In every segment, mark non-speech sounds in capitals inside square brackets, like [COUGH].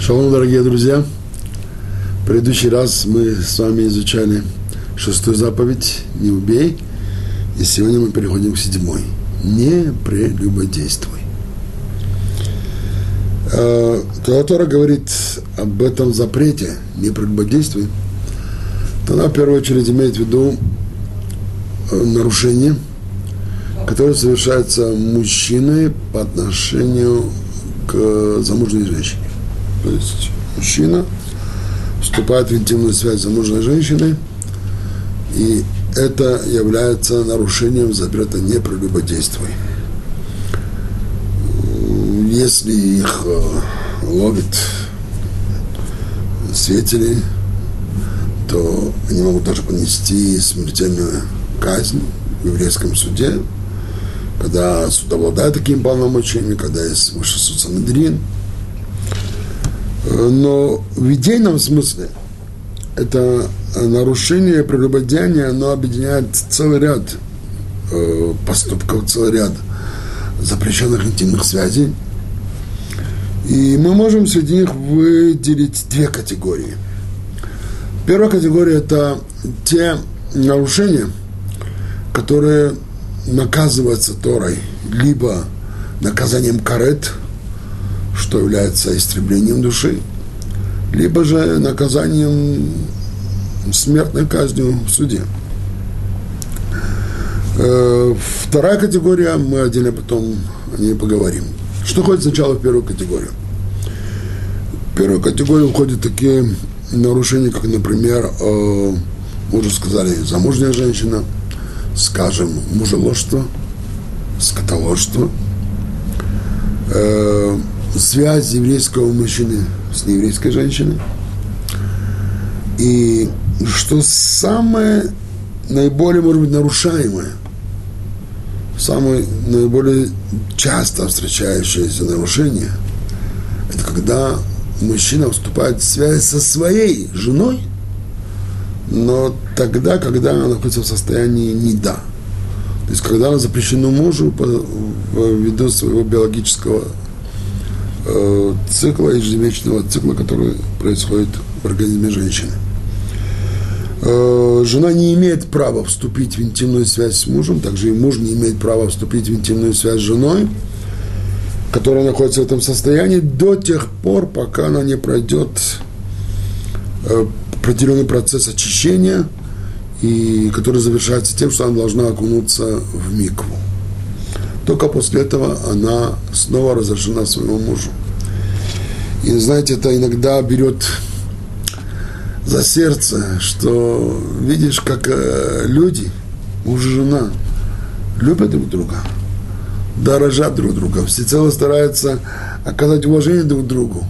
Шалом, дорогие друзья! В предыдущий раз мы с вами изучали шестую заповедь «Не убей», и сегодня мы переходим к седьмой «Не прелюбодействуй». А, когда Тора говорит об этом запрете «Не прелюбодействуй», то она в первую очередь имеет в виду э, нарушение, которое совершается мужчиной по отношению к замужней женщине. То есть мужчина вступает в интимную связь с замужней женщиной, и это является нарушением запрета «не прелюбодействуй». Если их э, ловит свидетели, то они могут даже понести смертельную казнь в еврейском суде, когда суд обладает такими полномочиями, когда есть высший суд Санедрин – но в идейном смысле это нарушение прелюбодеяния, оно объединяет целый ряд э, поступков, целый ряд запрещенных интимных связей. И мы можем среди них выделить две категории. Первая категория – это те нарушения, которые наказываются Торой, либо наказанием карет – что является истреблением души, либо же наказанием смертной казнью в суде. Э, вторая категория, мы отдельно потом о ней поговорим. Что входит сначала в первую категорию? В первую категорию входят такие нарушения, как, например, э, мы уже сказали, замужняя женщина, скажем, мужеложство, скотоложство, э, связь еврейского мужчины с нееврейской женщиной. И что самое наиболее, может быть, нарушаемое, самое наиболее часто встречающееся нарушение, это когда мужчина вступает в связь со своей женой, но тогда, когда она находится в состоянии неда. То есть, когда она запрещена мужу по, ввиду своего биологического Э, цикла, ежемесячного цикла, который происходит в организме женщины. Э, жена не имеет права вступить в интимную связь с мужем, также и муж не имеет права вступить в интимную связь с женой, которая находится в этом состоянии до тех пор, пока она не пройдет э, определенный процесс очищения, и который завершается тем, что она должна окунуться в микву. Только после этого она снова разрешена своему мужу. И знаете, это иногда берет за сердце, что видишь, как э, люди, муж и жена, любят друг друга, дорожат друг друга, всецело стараются оказать уважение друг другу.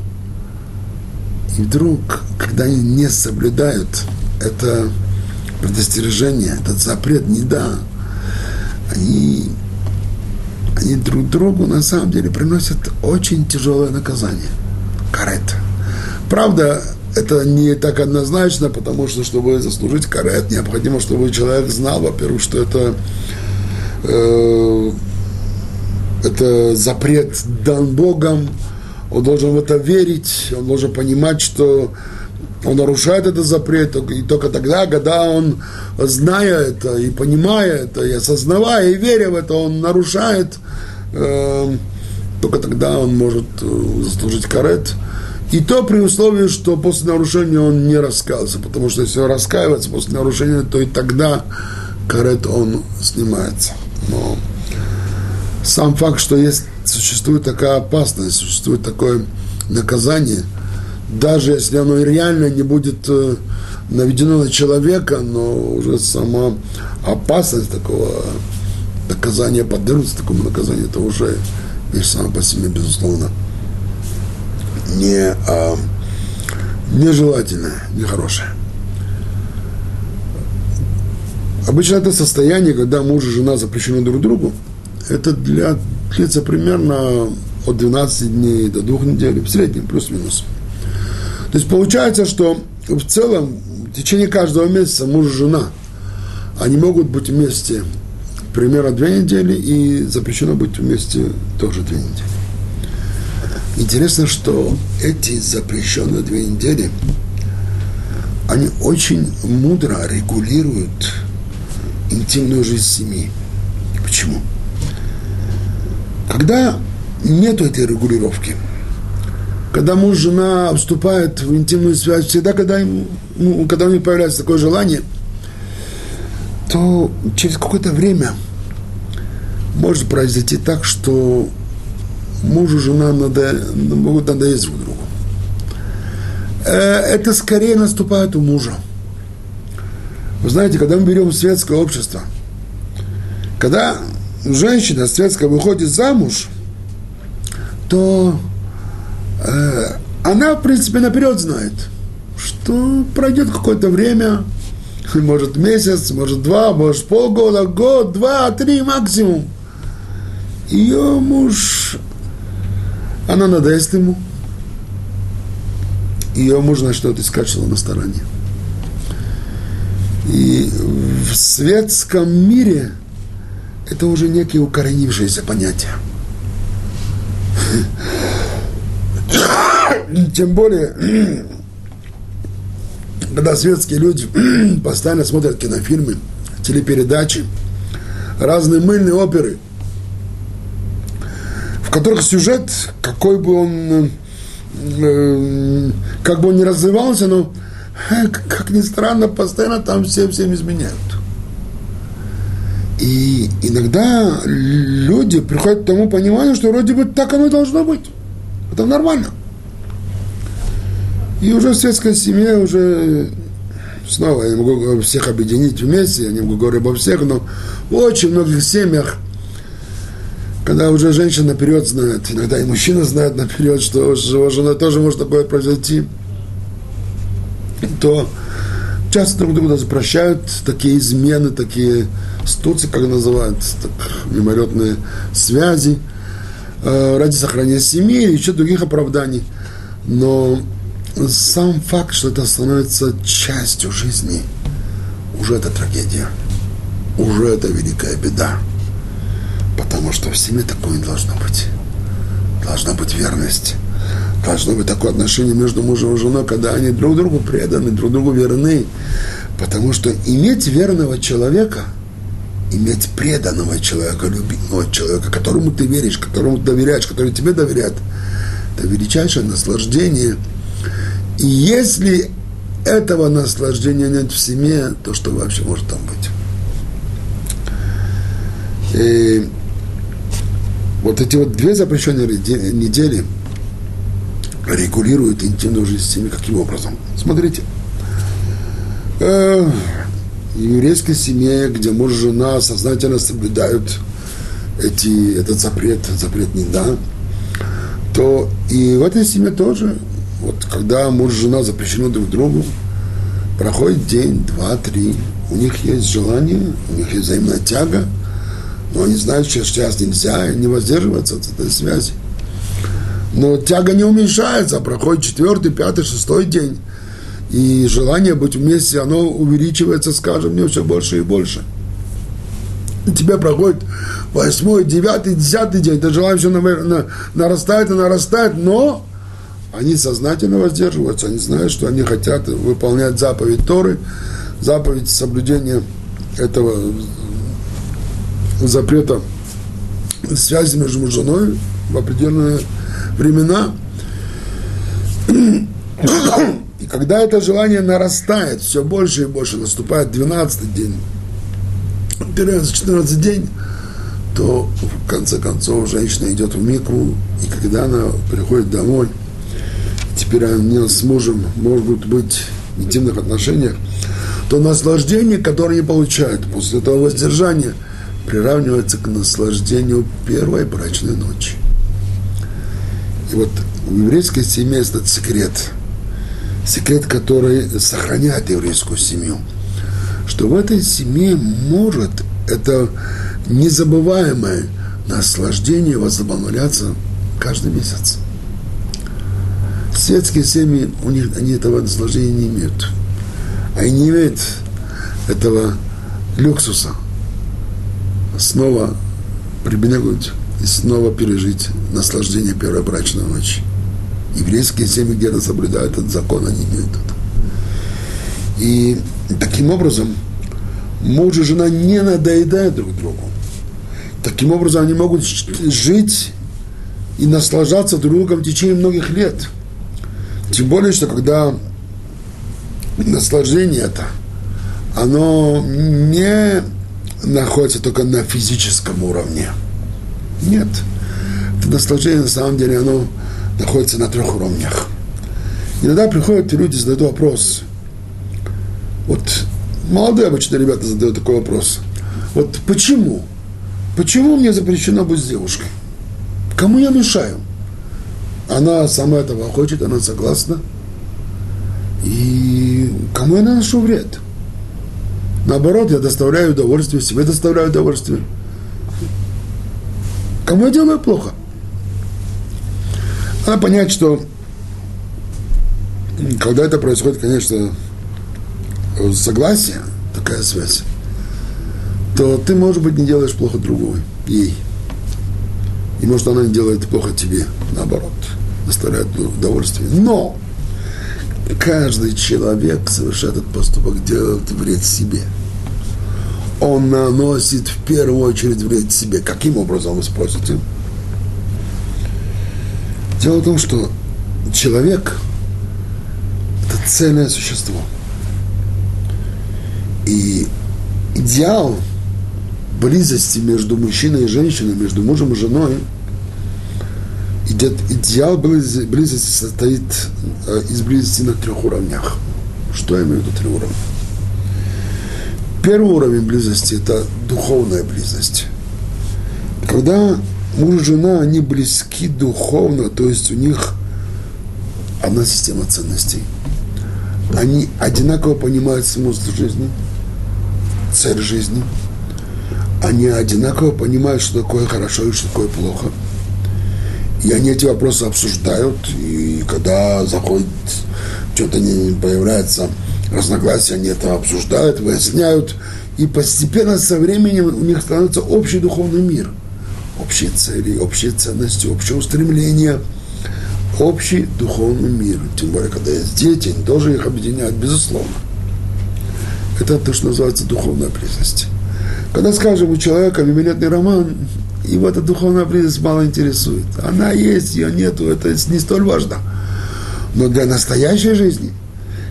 И вдруг, когда они не соблюдают это предостережение, этот запрет не да, они они друг другу на самом деле приносят очень тяжелое наказание. Карет. Правда, это не так однозначно, потому что, чтобы заслужить карет, необходимо, чтобы человек знал, во-первых, что это, э, это запрет дан Богом, он должен в это верить, он должен понимать, что он нарушает этот запрет, и только тогда, когда он, зная это, и понимая это, и осознавая, и веря в это, он нарушает, э, только тогда он может э, заслужить карет. И то при условии, что после нарушения он не раскаялся, потому что если он раскаивается после нарушения, то и тогда карет он снимается. Но сам факт, что есть, существует такая опасность, существует такое наказание – даже если оно реально не будет э, наведено на человека, но уже сама опасность такого наказания, подвергнуться такому наказанию, это уже вещь сама по себе, безусловно, не, а, нежелательная, нехорошая. Обычно это состояние, когда муж и жена запрещены друг другу, это для, длится примерно от 12 дней до 2 недель, в среднем, плюс-минус. То есть получается, что в целом в течение каждого месяца муж и жена, они могут быть вместе примерно две недели и запрещено быть вместе тоже две недели. Интересно, что эти запрещенные две недели, они очень мудро регулируют интимную жизнь семьи. Почему? Когда нет этой регулировки, когда муж жена вступают в интимную связь, всегда, когда, им, ну, когда у них появляется такое желание, то через какое-то время может произойти так, что мужу жена надо, могут надоесть друг другу. Э, это скорее наступает у мужа. Вы знаете, когда мы берем светское общество, когда женщина светская выходит замуж, то она, в принципе, наперед знает, что пройдет какое-то время, [LAUGHS] может месяц, может два, может полгода, год, два, три максимум. Ее муж, она надоест ему. Ее можно что-то искать, что на стороне. И в светском мире это уже некие укоренившиеся понятия. [LAUGHS] [COUGHS] Тем более, [COUGHS] когда светские люди [COUGHS] постоянно смотрят кинофильмы, телепередачи, разные мыльные оперы, в которых сюжет, какой бы он, э, как бы он ни развивался, но, э, как ни странно, постоянно там все всем изменяют. И иногда люди приходят к тому пониманию, что вроде бы так оно и должно быть. Это нормально. И уже в светской семье уже снова я не могу всех объединить вместе, я не могу говорить обо всех, но в очень многих семьях, когда уже женщина наперед знает, иногда и мужчина знает наперед, что его женой тоже может такое произойти, то часто друг друга запрещают такие измены, такие стуцы, как называют, так, мимолетные связи, ради сохранения семьи и еще других оправданий. Но сам факт, что это становится частью жизни, уже это трагедия, уже это великая беда. Потому что в семье такое не должно быть. Должна быть верность. Должно быть такое отношение между мужем и женой, когда они друг другу преданы, друг другу верны. Потому что иметь верного человека, иметь преданного человека, любимого человека, которому ты веришь, которому доверяешь, который тебе доверяет, это величайшее наслаждение – и если этого наслаждения нет в семье, то что вообще может там быть? И вот эти вот две запрещенные недели регулируют интимную жизнь семьи каким образом? Смотрите, э, в еврейской семье, где муж и жена сознательно соблюдают эти, этот запрет, запрет не да, то и в этой семье тоже вот когда муж и жена запрещены друг другу, проходит день, два, три, у них есть желание, у них есть взаимная тяга, но они знают, что сейчас нельзя не воздерживаться от этой связи. Но тяга не уменьшается, проходит четвертый, пятый, шестой день. И желание быть вместе, оно увеличивается с каждым днем все больше и больше. И тебе проходит восьмой, девятый, десятый день, это желание все нарастает и нарастает, но они сознательно воздерживаются, они знают, что они хотят выполнять заповедь Торы, заповедь соблюдения этого запрета связи между женой в определенные времена. Когда это желание нарастает все больше и больше, наступает 12 день, 13-14 день, то в конце концов женщина идет в микву, и когда она приходит домой – теперь они с мужем могут быть в интимных отношениях, то наслаждение, которое они получают после этого воздержания, приравнивается к наслаждению первой брачной ночи. И вот в еврейской семье этот секрет, секрет, который сохраняет еврейскую семью, что в этой семье может это незабываемое наслаждение возобновляться каждый месяц светские семьи, у них, они этого наслаждения не имеют. Они не имеют этого люксуса. Снова прибегнуть и снова пережить наслаждение первой брачной ночи. Еврейские семьи где-то соблюдают этот закон, они имеют это. И таким образом муж и жена не надоедают друг другу. Таким образом они могут жить и наслаждаться друг другом в течение многих лет. Тем более, что когда наслаждение это, оно не находится только на физическом уровне. Нет. Это наслаждение, на самом деле, оно находится на трех уровнях. Иногда приходят люди задают вопрос. Вот молодые обычно ребята задают такой вопрос. Вот почему? Почему мне запрещено быть с девушкой? Кому я мешаю? Она сама этого хочет, она согласна. И кому я наношу вред? Наоборот, я доставляю удовольствие, себе доставляю удовольствие. Кому я делаю плохо? Надо понять, что когда это происходит, конечно, согласие, такая связь, то ты, может быть, не делаешь плохо другой, ей. И может она не делает плохо тебе, наоборот, доставляет удовольствие. Но каждый человек, совершает этот поступок, делает вред себе. Он наносит в первую очередь вред себе. Каким образом, вы спросите? Дело в том, что человек – это цельное существо. И идеал – близости между мужчиной и женщиной, между мужем и женой, идет, идеал близости состоит э, из близости на трех уровнях. Что я имею в виду три уровня? Первый уровень близости – это духовная близость. Когда муж и жена, они близки духовно, то есть у них одна система ценностей. Они одинаково понимают смысл жизни, цель жизни – они одинаково понимают, что такое хорошо и что такое плохо. И они эти вопросы обсуждают, и когда заходит, что-то не появляется разногласия, они это обсуждают, выясняют, и постепенно со временем у них становится общий духовный мир. Общие цели, общие ценности, общее устремление, общий духовный мир. Тем более, когда есть дети, они тоже их объединяют, безусловно. Это то, что называется духовная близость. Когда, скажем, у человека мимолетный роман, его эта духовная близость мало интересует. Она есть, ее нету, это не столь важно. Но для настоящей жизни,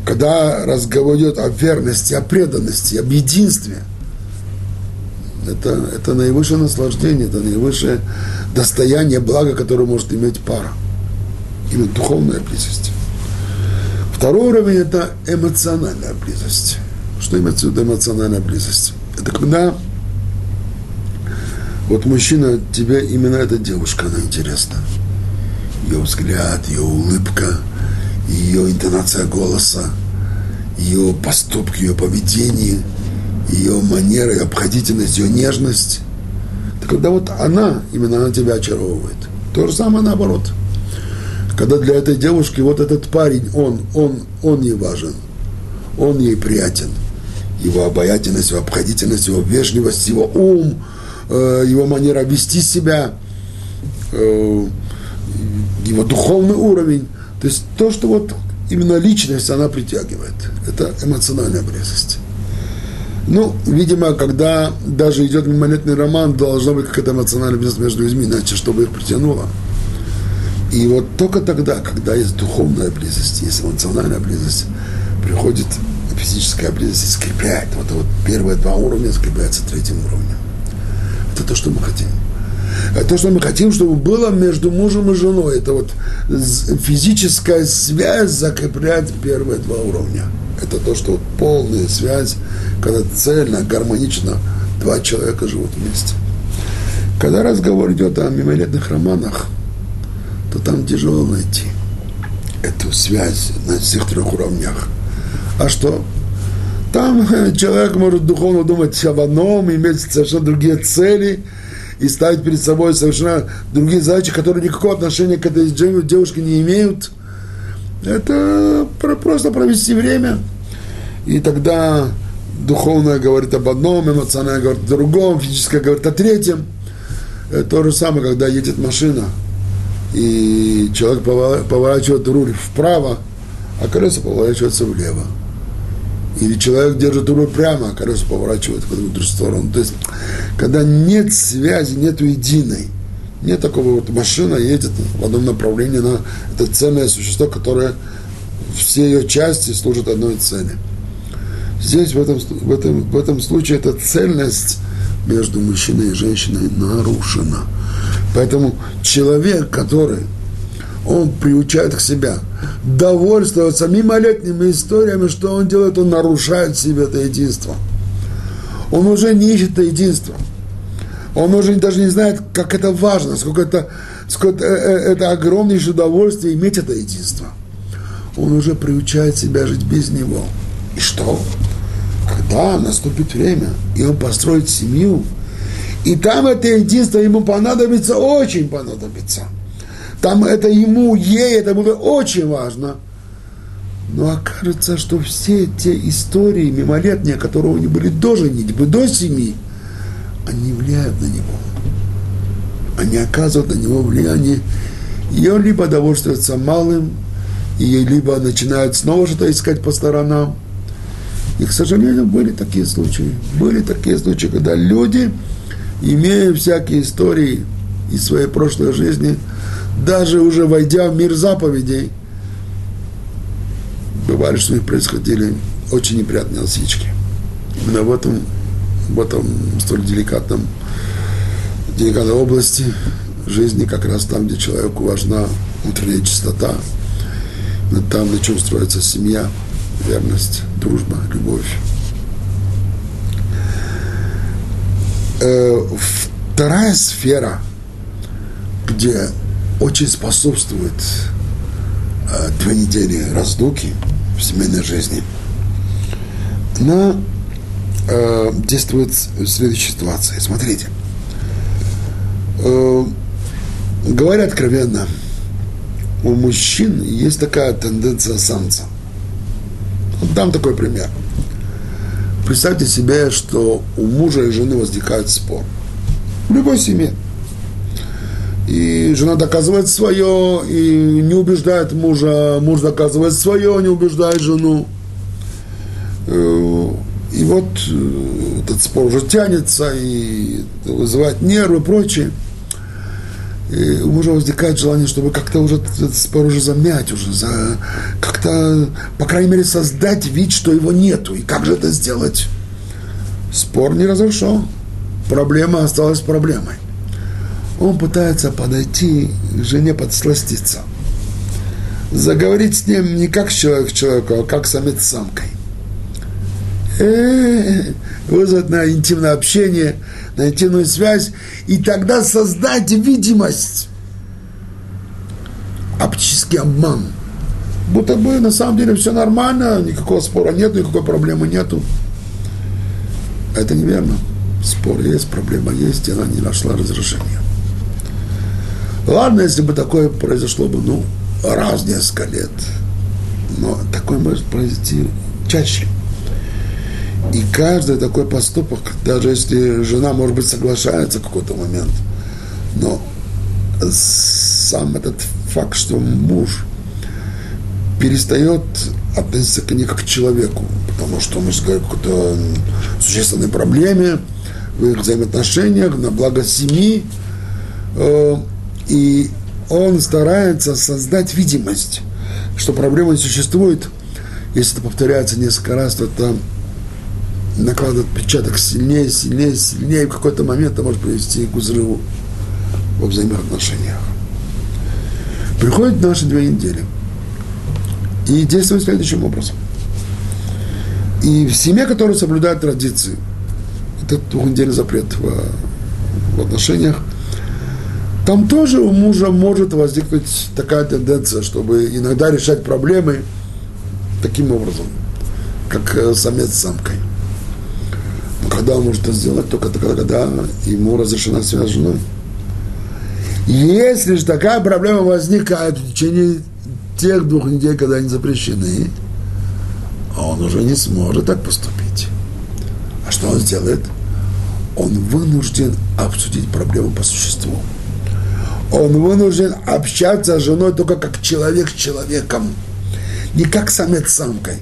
когда разговор идет о верности, о преданности, об единстве, это, это наивысшее наслаждение, это наивысшее достояние блага, которое может иметь пара. Именно духовная близость. Второй уровень – это эмоциональная близость. Что имеется в виду эмоциональная близость? Это когда вот мужчина, тебе именно эта девушка, она интересна. Ее взгляд, ее улыбка, ее интонация голоса, ее поступки, ее поведение, ее манера, ее обходительность, ее нежность. Так когда вот она, именно она тебя очаровывает. То же самое наоборот. Когда для этой девушки вот этот парень, он, он, он ей важен, он ей приятен. Его обаятельность, его обходительность, его вежливость, его ум – Э, его манера вести себя, э, его духовный уровень. То есть то, что вот именно личность она притягивает. Это эмоциональная близость. Ну, видимо, когда даже идет мимолетный роман, должна быть какая-то эмоциональная близость между людьми, иначе чтобы их притянуло. И вот только тогда, когда есть духовная близость, есть эмоциональная близость, приходит физическая близость и скрепляет. Вот, вот первые два уровня скрепляются третьим уровнем. Это то, что мы хотим. Это то, что мы хотим, чтобы было между мужем и женой. Это вот физическая связь закреплять первые два уровня. Это то, что полная связь, когда цельно, гармонично два человека живут вместе. Когда разговор идет о мимолетных романах, то там тяжело найти эту связь на всех трех уровнях. А что? Там человек может духовно думать об одном, иметь совершенно другие цели и ставить перед собой совершенно другие задачи, которые никакого отношения к этой девушке не имеют. Это просто провести время. И тогда духовное говорит об одном, эмоциональное говорит о другом, физическое говорит о третьем. Это то же самое, когда едет машина и человек поворачивает руль вправо, а колеса поворачиваются влево. Или человек держит руль прямо, а колеса поворачивают в другую сторону. То есть, когда нет связи, нет единой, нет такого вот машина едет в одном направлении, она это ценное существо, которое все ее части служат одной цели. Здесь в этом, в этом, в этом случае эта цельность между мужчиной и женщиной нарушена. Поэтому человек, который он приучает к себя довольствоваться мимолетними историями, что он делает, он нарушает себе это единство. Он уже не ищет это единство. Он уже даже не знает, как это важно, сколько это, сколько это, э, это огромнейшее удовольствие иметь это единство. Он уже приучает себя жить без него. И что? Когда наступит время, и он построит семью, и там это единство ему понадобится, очень понадобится. Там это ему, ей это было очень важно. Но окажется, что все те истории мимолетные, которые у него были до женитьбы, до семьи, они влияют на него. Они оказывают на него влияние. Он либо довольствуется малым, и либо начинает снова что-то искать по сторонам. И, к сожалению, были такие случаи. Были такие случаи, когда люди, имея всякие истории из своей прошлой жизни, даже уже войдя в мир заповедей, бывали, что у них происходили очень неприятные осечки. Именно в этом в этом столь деликатном, деликатной области жизни, как раз там, где человеку важна внутренняя чистота, там, на чем строится семья, верность, дружба, любовь. Э, вторая сфера, где очень способствует э, две недели раздуки в семейной жизни, она э, действует в следующей ситуации. Смотрите. Э, говоря откровенно, у мужчин есть такая тенденция самца. Вот дам такой пример. Представьте себе, что у мужа и жены возникает спор. В любой семье. И жена доказывает свое, и не убеждает мужа, муж доказывает свое, не убеждает жену. И вот э, этот спор уже тянется и вызывает нервы и прочее. И у мужа возникает желание, чтобы как-то уже этот спор уже замять, уже за, как-то, по крайней мере, создать вид, что его нету. И как же это сделать? Спор не разрешен. Проблема осталась проблемой. Он пытается подойти к жене подсластиться. Заговорить с ним не как человек человеку, а как самец с самкой вызвать на интимное общение, на интимную связь, и тогда создать видимость, оптический обман. Будто бы на самом деле все нормально, никакого спора нет, никакой проблемы нету. Это неверно. Спор есть, проблема есть, и она не нашла разрешения. Ладно, если бы такое произошло бы, ну, раз несколько лет. Но такое может произойти чаще. И каждый такой поступок, даже если жена, может быть, соглашается в какой-то момент, но сам этот факт, что муж перестает относиться к ней как к человеку, потому что мы говорим о какой-то существенной проблеме в их взаимоотношениях, на благо семьи, э, и он старается создать видимость, что проблема не существует. Если это повторяется несколько раз, то это накладывает отпечаток сильнее, сильнее, сильнее, и в какой-то момент это может привести к взрыву во взаимоотношениях. Приходят наши две недели и действуют следующим образом. И в семье, которая соблюдает традиции, это двухнедельный запрет в, в отношениях, там тоже у мужа может возникнуть такая тенденция, чтобы иногда решать проблемы таким образом, как э, самец с самкой. Когда он может это сделать? Только тогда, когда ему разрешена связь с женой. Если же такая проблема возникает в течение тех двух недель, когда они запрещены, он уже не сможет так поступить. А что он сделает? Он вынужден обсудить проблему по существу. Он вынужден общаться с женой только как человек с человеком, не как самец с самкой.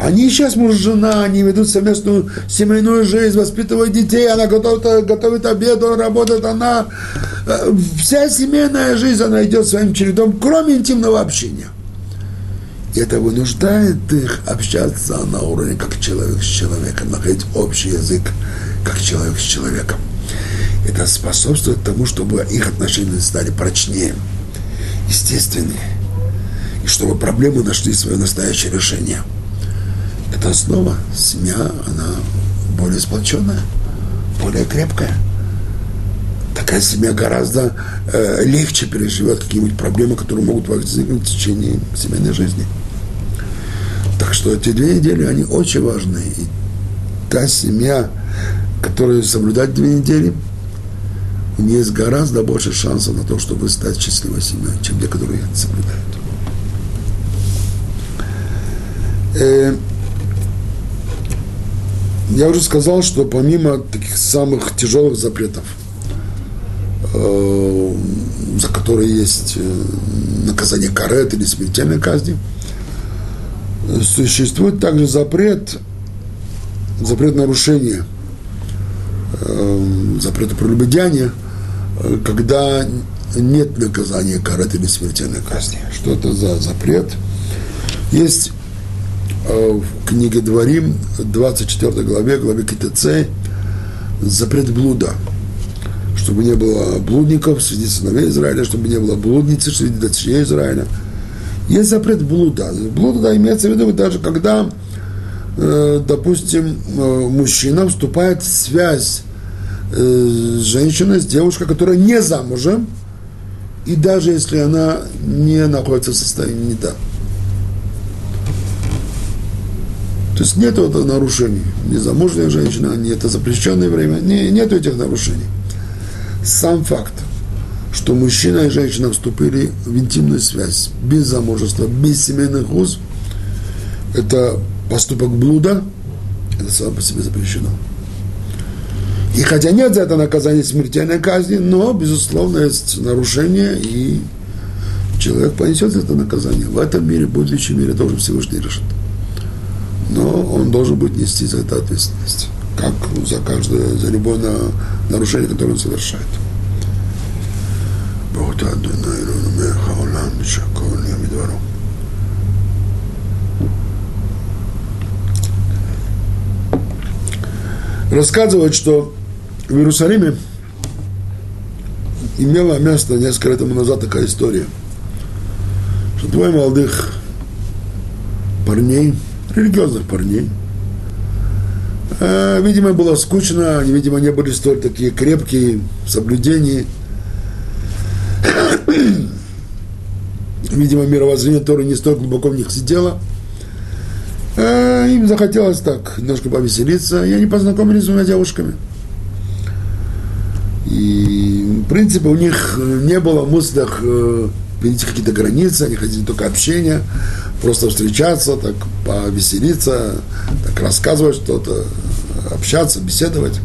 Они сейчас муж и жена, они ведут совместную семейную жизнь, воспитывают детей, она готовит, готовит обед, он работает, она... Э, вся семейная жизнь, она идет своим чередом, кроме интимного общения. И это вынуждает их общаться на уровне как человек с человеком, находить общий язык как человек с человеком. Это способствует тому, чтобы их отношения стали прочнее, естественнее, и чтобы проблемы нашли свое настоящее решение. Это основа. Семья, она более сплоченная, более крепкая. Такая семья гораздо э, легче переживет какие-нибудь проблемы, которые могут возникнуть в течение семейной жизни. Так что эти две недели, они очень важны. И та семья, которая соблюдает две недели, у нее есть гораздо больше шансов на то, чтобы стать счастливой семьей, чем те, которые это соблюдают. Э, я уже сказал, что помимо таких самых тяжелых запретов, э, за которые есть э, наказание карет или смертельной казни, существует также запрет, запрет нарушения, э, запрета прелюбодеяния, э, когда нет наказания карет или смертельной казни. Что это за запрет? Есть э, книге Дворим, 24 главе, главе КТЦ, запрет блуда. Чтобы не было блудников среди сыновей Израиля, чтобы не было блудницы среди дочерей Израиля – есть запрет блуда. Блуда да, имеется в виду даже когда, э, допустим, э, мужчина вступает в связь э, с женщиной, с девушкой, которая не замужем, и даже если она не находится в состоянии не То есть нет этого нарушений. Незамужняя женщина, не это запрещенное время, не, нет этих нарушений. Сам факт – что мужчина и женщина вступили в интимную связь без замужества, без семейных уз, это поступок блуда, это само по себе запрещено. И хотя нет за это наказания смертельной казни, но, безусловно, есть нарушение, и человек понесет за это наказание. В этом мире, в будущем мире тоже Всевышний решит но он должен будет нести за это ответственность, как за каждое, за любое нарушение, которое он совершает. Рассказывают, что в Иерусалиме имела место несколько лет тому назад такая история, что двое молодых парней – религиозных парней, э, видимо, было скучно, они, видимо, не были столь такие крепкие в соблюдении – Видимо, мировоззрение Торы не столь глубоко в них сидело. А им захотелось так немножко повеселиться, и они познакомились с двумя девушками. И, в принципе, у них не было в мыслях перейти какие-то границы, они хотели только общения, просто встречаться, так повеселиться, так рассказывать что-то, общаться, беседовать.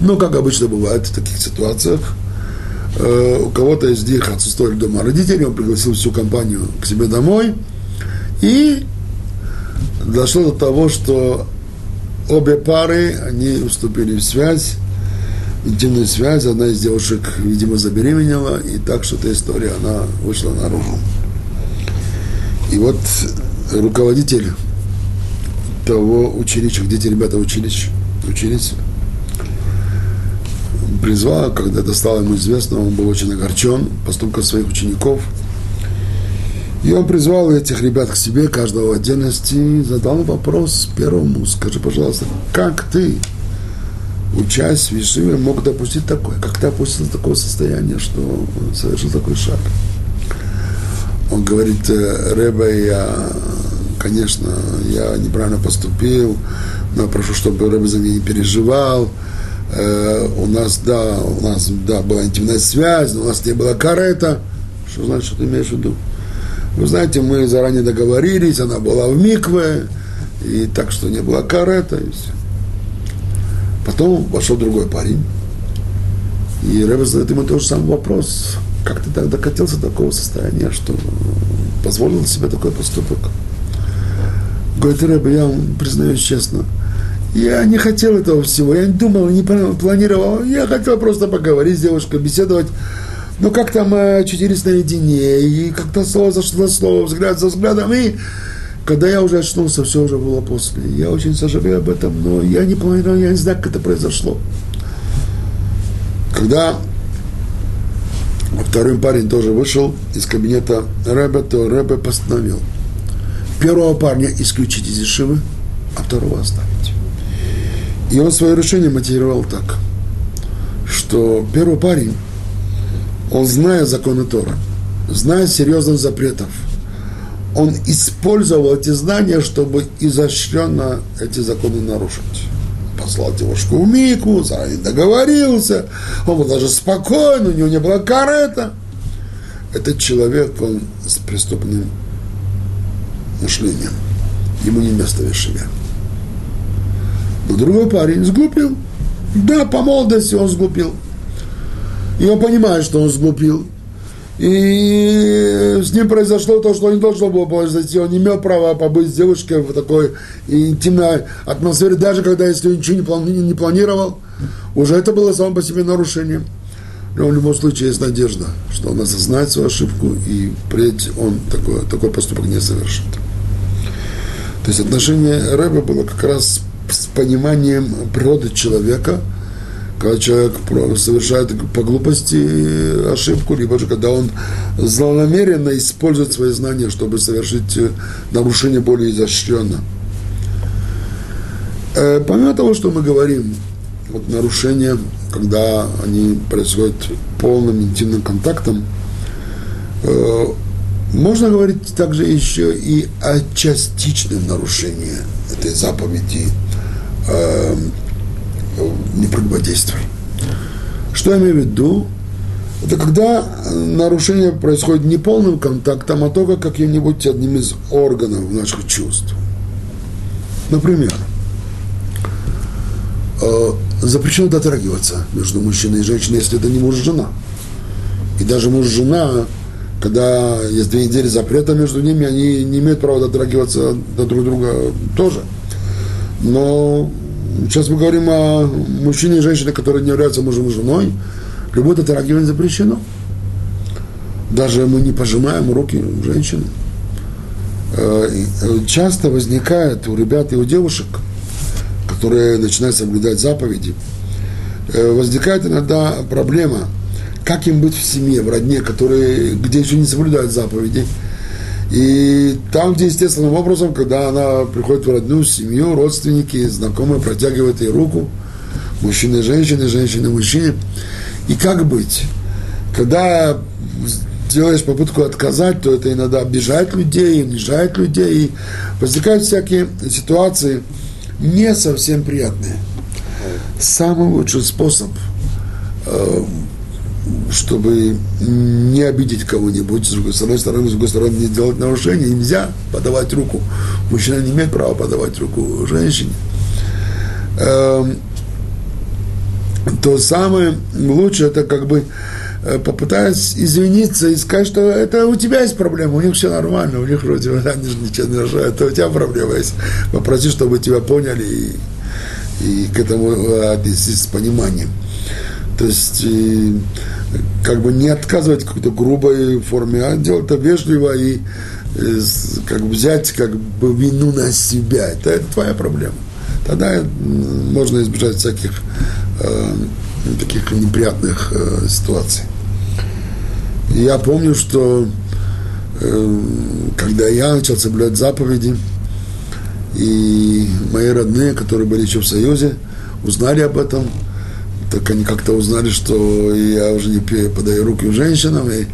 Но, как обычно бывает в таких ситуациях, Э, у кого-то из них отсутствовали дома родители, он пригласил всю компанию к себе домой, и дошло до того, что обе пары, они вступили в связь, интимную связь, одна из девушек, видимо, забеременела, и так что эта история, она вышла наружу. И вот руководитель того училища, где эти ребята учились, учились, призвал, когда это стало ему известно, он был очень огорчен поступком своих учеников. И он призвал этих ребят к себе, каждого в отдельности, и задал вопрос первому, скажи, пожалуйста, как ты, учась в Вишиве, мог допустить такое? Как ты опустил такое состояние, что он совершил такой шаг? Он говорит, «Э, Рэбе, я, конечно, я неправильно поступил, но прошу, чтобы Рэбе за меня не переживал, э, у нас, да, у нас, да, была интимная связь, но у нас не было карета. Что значит, что ты имеешь в виду? Вы знаете, мы заранее договорились, она была в Микве, и так что не было карета, и все. Потом вошел другой парень, и Рэбе задает ему тот же самый вопрос. как ты так докатился до такого состояния, что позволил себе такой поступок? Говорит, Рэбе, я вам признаюсь честно, я не хотел этого всего, я не думал, не планировал, я хотел просто поговорить с девушкой, беседовать, но как там очутились наедине, и как-то слово зашло слово, взгляд за взглядом, и когда я уже очнулся, все уже было после. Я очень сожалею об этом, но я не планировал, я не знаю, как это произошло. Когда второй парень тоже вышел из кабинета Рэбе, то Рэбе постановил первого парня исключить из Ишивы, а второго оставить. И он свое решение мотивировал так, что первый парень, он зная законы Тора, зная серьезных запретов – он использовал эти знания, чтобы изощренно эти законы нарушить. Послал девушку в Мику, заранее договорился, он был даже спокоен, у него не было карета. Этот человек, он с преступным мышлением. Ему не место в Ешиве. Но другой парень сглупил. Да, по молодости он сглупил. И он понимает, что он сглупил. И с ним произошло то, что не должно было произойти. Он не имел права побыть с девушкой в такой интимной атмосфере, даже когда, если ничего не, плани- не планировал, уже это было само по себе нарушением. Но в любом случае есть надежда, что он осознает свою ошибку и впредь он такой, такой поступок не совершит. То есть отношение Рэба было как раз с пониманием природы человека – когда человек совершает по глупости ошибку, либо же когда он злонамеренно использует свои знания, чтобы совершить э, нарушение более изощренно. Э, помимо того, что мы говорим, вот нарушения, когда они происходят полным интимным контактом, э, можно говорить также еще и о частичном нарушении этой заповеди не противодействуй. Что я имею в виду? Это когда нарушение происходит не полным контактом, а только каким-нибудь одним из органов наших чувств. Например, э, запрещено дотрагиваться между мужчиной и женщиной, если это не муж и жена. И даже муж и жена, когда есть две недели запрета между ними, они не имеют права дотрагиваться до друг друга тоже. Но Сейчас мы говорим о мужчине и женщине, которые не являются мужем и женой. Любое дотрагивание запрещено. Даже мы не пожимаем руки женщины. Э, э, часто возникает у ребят и у девушек, которые начинают соблюдать заповеди, э, возникает иногда проблема, как им быть в семье, в родне, которые, где еще не соблюдают заповеди – и там, где естественным образом, когда она приходит в родную семью, родственники, знакомые протягивают ей руку, мужчины, женщины, женщины, мужчины. И как быть? Когда делаешь попытку отказать, то это иногда обижает людей, унижает людей, и возникают всякие ситуации не совсем приятные. Самый лучший способ э, чтобы не обидеть кого-нибудь, с, другой, стороны, с другой стороны, не делать нарушения, нельзя подавать руку. Мужчина не имеет права подавать руку женщине. Эм, то самое лучшее, это как бы э, попытаясь извиниться и сказать, что это у тебя есть проблема, у них все нормально, у них вроде они же ничего не нарушают, это у тебя проблема есть. Попроси, чтобы тебя поняли и, и к этому отнеслись с пониманием. То есть как бы не отказывать какой-то грубой форме, а делать это вежливо и э, как бы взять как бы вину на себя. Это, это твоя проблема. Тогда можно избежать всяких э, таких неприятных э, ситуаций. Я помню, что э, когда я начал соблюдать заповеди, и мои родные, которые были еще в Союзе, узнали об этом – так они как-то узнали, что я уже не подаю руки женщинам, и,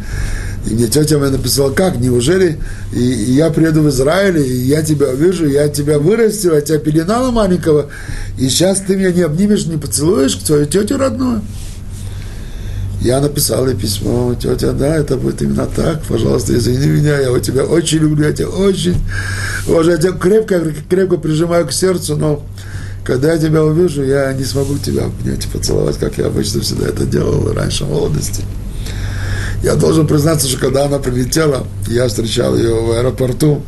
и мне тетя моя написала, как, неужели? И, и я приеду в Израиль, и я тебя увижу, я тебя вырастила, я тебя пеленала маленького, и сейчас ты меня не обнимешь, не поцелуешь к твою тетю родную? Я написал ей письмо, тетя, да, это будет именно так, пожалуйста, извини меня, я тебя очень люблю, я тебя очень уважаю, я тебя крепко, крепко прижимаю к сердцу, но когда я тебя увижу, я не смогу тебя обнять и поцеловать, как я обычно всегда это делал раньше в молодости. Я должен признаться, что когда она прилетела, я встречал ее в аэропорту,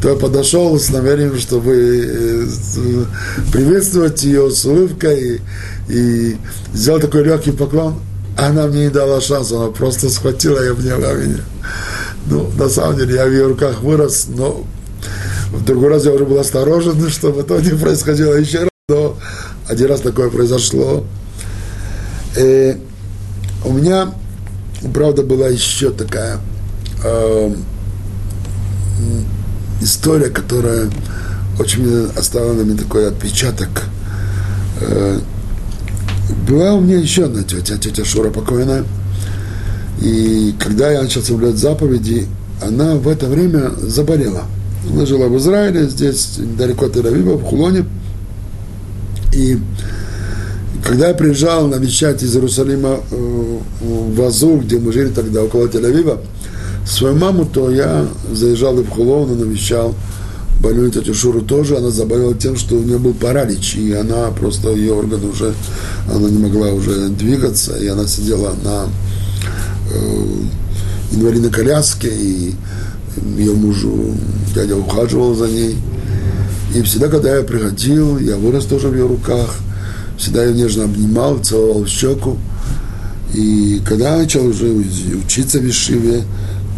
то я подошел с намерением, чтобы э, приветствовать ее с улыбкой и, и сделал такой легкий поклон. Она мне не дала шанса, она просто схватила и обняла меня. Ну, на самом деле, я в ее руках вырос, но в другой раз я уже был осторожен, [LAUGHS] чтобы это не происходило еще раз. Но один раз такое произошло. И э, у меня, правда, была еще такая э, история, которая очень оставила на мне такой отпечаток. Э, была у меня еще одна тетя, тетя Шура покойная. И когда я начал соблюдать заповеди, она в это время заболела. Она жила в Израиле, здесь далеко от Тель-Авива, в Хулоне. И когда я приезжал навещать из Иерусалима э, в Азу, где мы жили тогда, около Тель-Авива, свою маму, то я заезжал и в Хулон, и навещал больную тетю Шуру тоже. Она заболела тем, что у нее был паралич, и она просто, ее органы уже, она не могла уже двигаться, и она сидела на э, инвалидной коляске, и ее мужу, дядя ухаживал за ней. И всегда, когда я приходил, я вырос тоже в ее руках, всегда ее нежно обнимал, целовал в щеку. И когда я начал уже учиться в Ишиве,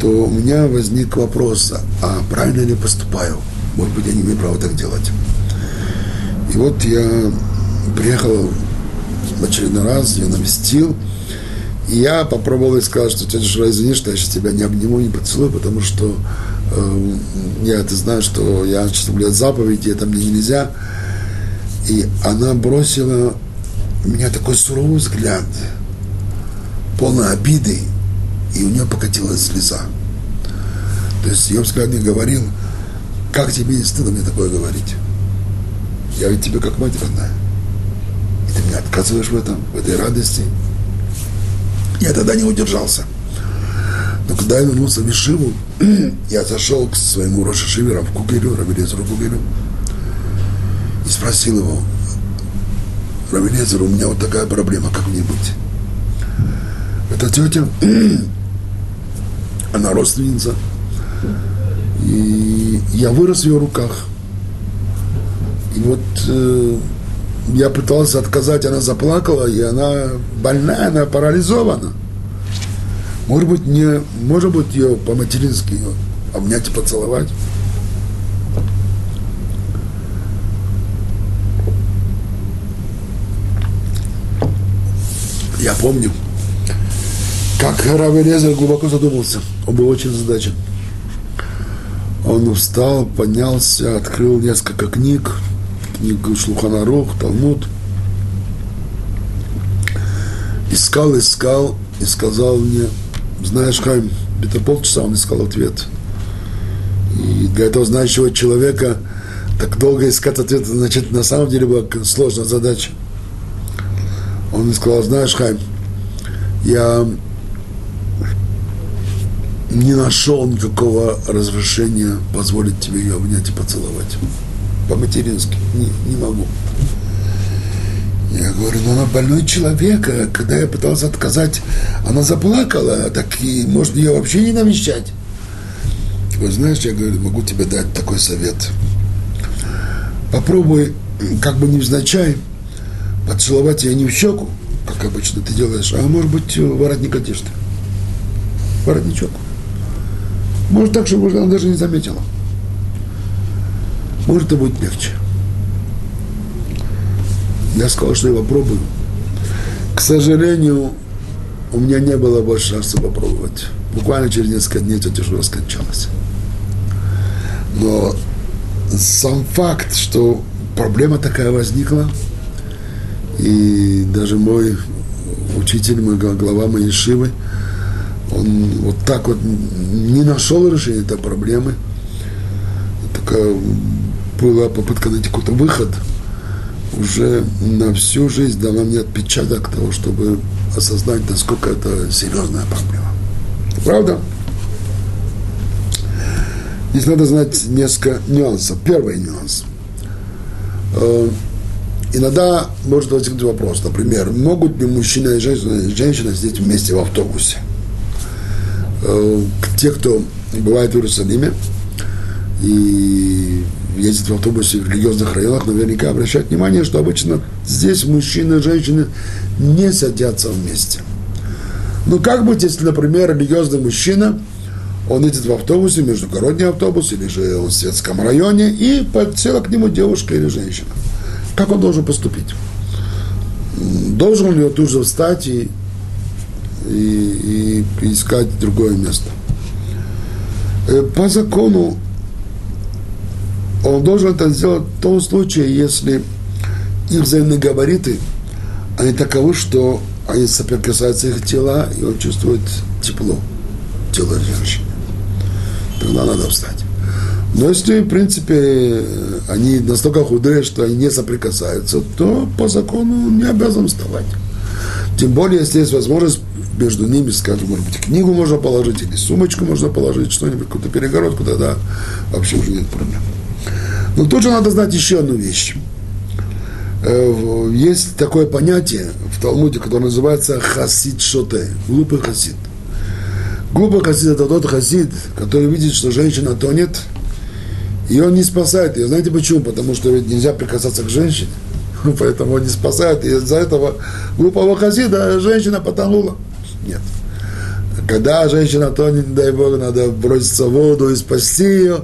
то у меня возник вопрос, а правильно ли поступаю? Может быть, я не имею права так делать. И вот я приехал в очередной раз, я навестил, и я попробовал и сказал, что тетя Шура, извини, что я сейчас тебя не обниму, не поцелую, потому что э, я это знаю, что я сейчас соблюдаю заповеди, это мне нельзя. И она бросила меня такой суровый взгляд, полный обиды, и у нее покатилась слеза. То есть ее взгляд мне говорил, как тебе не стыдно мне такое говорить? Я ведь тебе как мать родная. И ты мне отказываешь в этом, в этой радости. Я тогда не удержался. Но когда я вернулся в Ишиву, [CLEARS THROAT] я зашел к своему Рошашиве, в Кугелю, Равелезеру Кугелю, и спросил его, Равелезер, у меня вот такая проблема, как мне быть? Эта тетя, [CLEARS THROAT] она родственница, и я вырос в ее руках. И вот э, я пытался отказать, она заплакала, и она больная, она парализована. Может быть, не, может быть, ее по-матерински обнять и поцеловать. Я помню, как Равелезер глубоко задумался. Он был очень задачен. Он встал, поднялся, открыл несколько книг, книгу Шлуханарух, Талмуд. Искал, искал и сказал мне, знаешь, Хайм, где-то полчаса он искал ответ. И для этого знающего человека так долго искать ответ, значит, на самом деле была сложная задача. Он мне сказал, знаешь, Хайм, я не нашел никакого разрешения позволить тебе ее обнять и поцеловать. По-матерински. Не, не могу. Я говорю, ну она больной человек, а когда я пытался отказать, она заплакала, так и можно ее вообще не навещать. Вы знаешь, я говорю, могу тебе дать такой совет. Попробуй, как бы невзначай, поцеловать ее не в щеку, как обычно ты делаешь, а может быть воротник одежды. Воротничок. Может так, чтобы она даже не заметила. Может, это будет легче. Я сказал, что я попробую. К сожалению, у меня не было больше шанса попробовать. Буквально через несколько дней это тяжело скончалось. Но сам факт, что проблема такая возникла, и даже мой учитель, мой глава моей Шивы, он вот так вот не нашел решения этой проблемы. Такая была попытка найти какой-то выход. Уже на всю жизнь дала мне отпечаток того, чтобы осознать, насколько это серьезная проблема. Правда? Здесь надо знать несколько нюансов. Первый нюанс. Э, иногда может возникнуть вопрос, например, могут ли мужчина и женщина, женщина сидеть вместе в автобусе? э, те, кто бывает в Иерусалиме и ездит в автобусе в религиозных районах, наверняка обращают внимание, что обычно здесь мужчины и женщины не садятся вместе. Ну, как быть, если, например, религиозный мужчина, он едет в автобусе, междугородний автобус, или же в светском районе, и подсела к нему девушка или женщина. Как он должен поступить? Должен ли он тут же встать и, и, и искать другое место? Э, по закону он должен это сделать в том случае, если их взаимные габариты, они таковы, что они соприкасаются их тела, и он чувствует тепло тела женщины. Тогда надо встать. Но если, в принципе, они настолько худые, что они не соприкасаются, то по закону он не обязан вставать. Тем более, если есть возможность между ними, скажем, может быть, книгу можно положить, или сумочку можно положить, что-нибудь, какую-то перегородку, тогда вообще уже нет проблем. Но тут же надо знать еще одну вещь. Э, есть такое понятие в Талмуде, которое называется хасид шоте, глупый хасид. Глупый хасид – это тот хасид, который видит, что женщина тонет, и он не спасает ее. Знаете почему? Потому что ведь нельзя прикасаться к женщине. [LAUGHS] Поэтому он не спасает. И из-за этого глупого хасида женщина потонула. Нет. Когда женщина тонет, дай Бог, надо броситься в воду и спасти ее,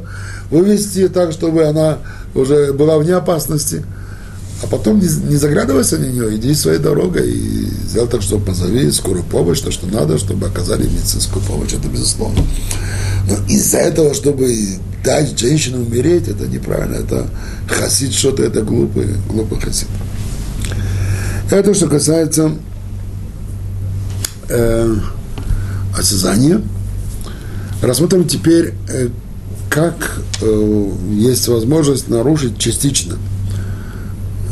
вывести так, чтобы она уже была вне опасности – а потом не, не заглядывайся на нее, иди своей дорогой и сделай так, чтобы позови скорую помощь, то, что надо, чтобы оказали медицинскую помощь, это безусловно. Но из-за этого, чтобы дать женщине умереть, это неправильно, это хасид что-то, это глупый, глупый хасид. Это что касается э, осязания. Рассмотрим теперь, э, как э, есть возможность нарушить частично –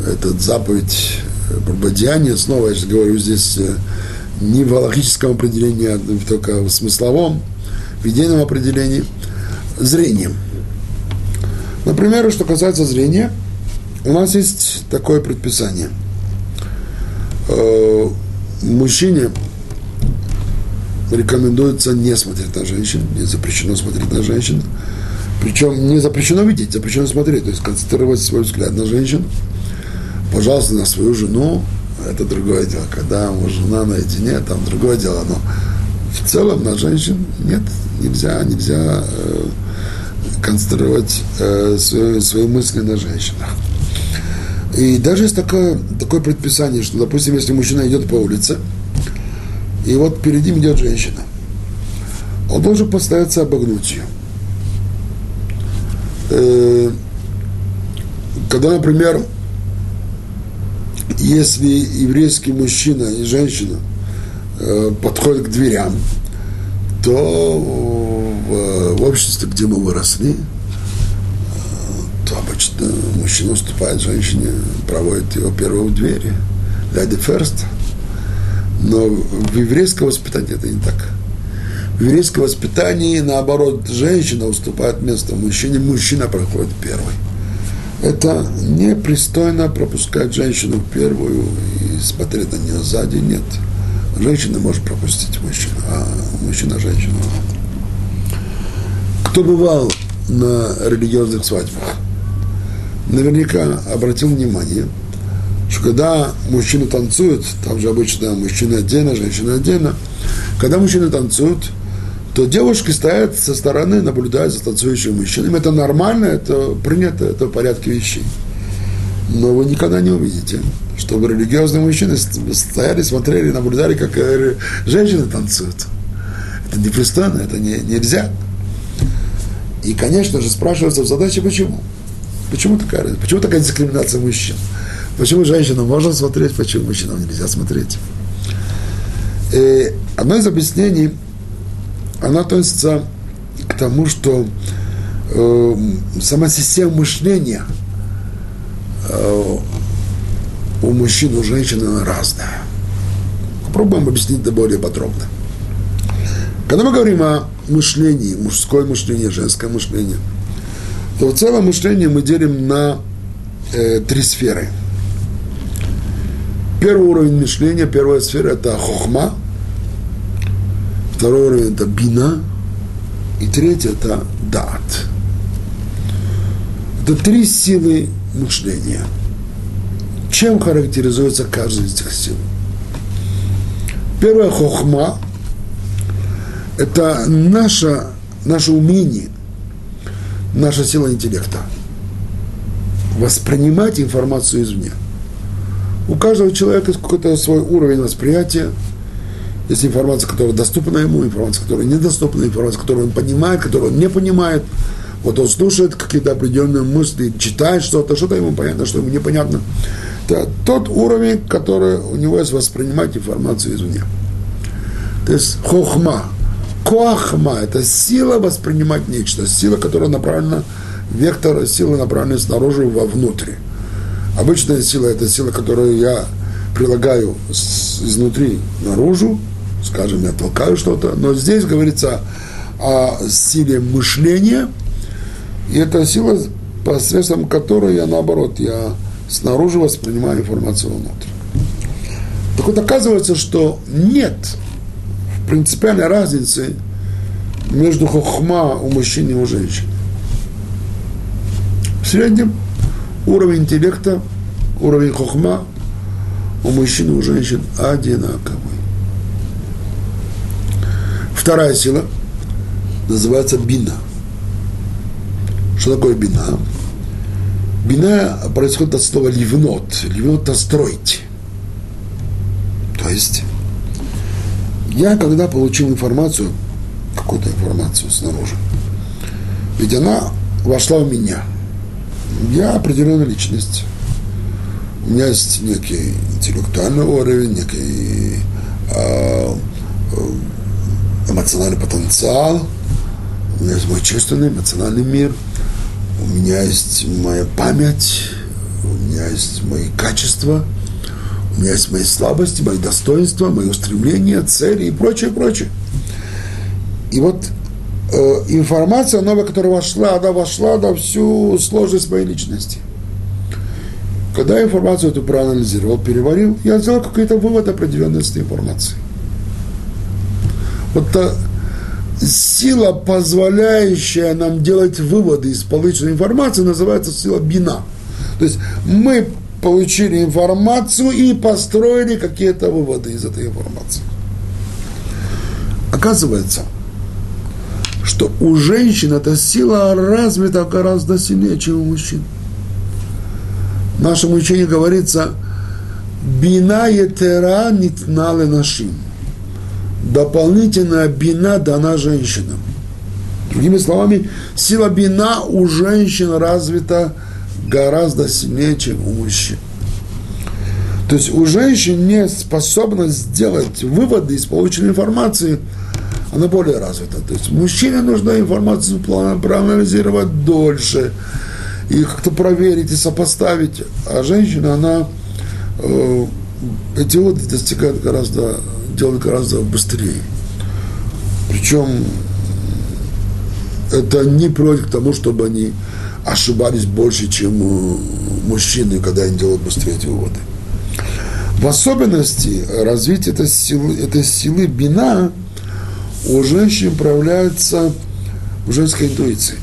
этот заповедь прободеяния, снова я же говорю здесь э, не в логическом определении, а только в смысловом, в идейном определении, зрением. Например, что касается зрения, у нас есть такое предписание. Э, мужчине рекомендуется не смотреть на женщин, не запрещено смотреть на женщин. Причем не запрещено видеть, запрещено смотреть, то есть концентрировать свой взгляд на женщин – пожалуйста, на свою жену, это другое дело. Когда у жена наедине, там другое дело. Но в целом на женщин нет, нельзя, нельзя э, концентрировать э, свои, свои мысли на женщинах. И даже есть такое, такое предписание, что, допустим, если мужчина идет по улице, и вот перед ним идет женщина, он должен постараться обогнуть ее. Э, когда, например, если еврейский мужчина и женщина э, подходят к дверям, то в, обществе, где мы выросли, э, то обычно мужчина уступает женщине, проводит его первого в двери. Lady first. Но в еврейском воспитании это не так. В еврейском воспитании, наоборот, женщина уступает место мужчине, мужчина проходит первый это непристойно пропускать женщину первую и смотреть на нее сзади. Нет. Женщина может пропустить мужчину, а мужчина женщину. Кто бывал на религиозных свадьбах, наверняка обратил внимание, что когда мужчина танцует, там же обычно мужчина отдельно, женщина отдельно, когда мужчины танцуют, то девушки стоят со стороны, наблюдают за танцующим мужчинами. Это нормально, это принято, это в порядке вещей. Но вы никогда не увидите, чтобы религиозные мужчины стояли, смотрели, наблюдали, как э, женщины танцуют. Это непристойно, это не, нельзя. И, конечно же, спрашивается в задаче, почему? Почему такая, почему такая дискриминация мужчин? Почему женщинам можно смотреть, почему мужчинам нельзя смотреть? И э, одно из объяснений – она относится к тому, что э, сама система мышления э, у мужчин у женщин она разная. Попробуем объяснить это более подробно. Когда мы говорим о мышлении, мужское мышление, женское мышление, то в целом мышление мы делим на э, три сферы. Первый уровень мышления, первая сфера – это хохма – Второй уровень – это бина. И третий – это дат. Это три силы мышления. Чем характеризуется каждая из этих сил? Первая хохма – это наше, наше умение, наша сила интеллекта. Воспринимать информацию извне. У каждого человека какой-то свой уровень восприятия. Есть информация, которая доступна ему, информация, которая недоступна, информация, которую он понимает, которую он не понимает – вот он слушает какие-то определенные мысли, читает что-то, что-то ему понятно, что ему непонятно. Это тот уровень, который у него есть воспринимать информацию извне. То есть хохма. Коахма – это сила воспринимать нечто, сила, которая направлена, вектор силы направлены снаружи вовнутрь. Обычная сила – это сила, которую я прилагаю изнутри наружу, скажем, я толкаю что-то, но здесь говорится о силе мышления – и это сила, посредством которой я, наоборот, я снаружи воспринимаю информацию внутрь. Так вот, оказывается, что нет принципиальной разницы между хохма у мужчин и у женщин. В среднем уровень интеллекта, уровень хохма у мужчин и у женщин одинаковый. Вторая сила называется бина – что такое бина? Бина происходит от слова ливнот. Ливнот – это строить. То есть, я когда получил информацию, какую-то информацию снаружи, ведь она вошла в меня. Я определенная личность. У меня есть некий интеллектуальный уровень, некий э, эмоциональный потенциал, у меня есть мой чувственный, эмоциональный мир – у меня есть моя память, у меня есть мои качества, у меня есть мои слабости, мои достоинства, мои устремления, цели и прочее, прочее. И вот э, информация новая, которая вошла, она вошла на всю сложность моей личности. Когда я информацию эту проанализировал, переварил, я сделал какой-то вывод определенной с этой информации. Вот та, сила, позволяющая нам делать выводы из полученной информации, называется сила бина. То есть мы получили информацию и построили какие-то выводы из этой информации. Оказывается, что у женщин эта сила развита гораздо сильнее, чем у мужчин. В нашем учении говорится, бина етера нитнале нашим дополнительная бина дана женщинам. Другими словами, сила бина у женщин развита гораздо сильнее, чем у мужчин. То есть у женщин не способность сделать выводы из полученной информации, она более развита. То есть мужчине нужно информацию проанализировать дольше, и как-то проверить и сопоставить, а женщина, она э, эти выводы достигает гораздо делать гораздо быстрее. Причем это не приводит к тому, чтобы они ошибались больше, чем э, мужчины, когда они делают быстрее эти выводы. В особенности развитие этой силы, этой силы бина у женщин проявляется в женской интуиции.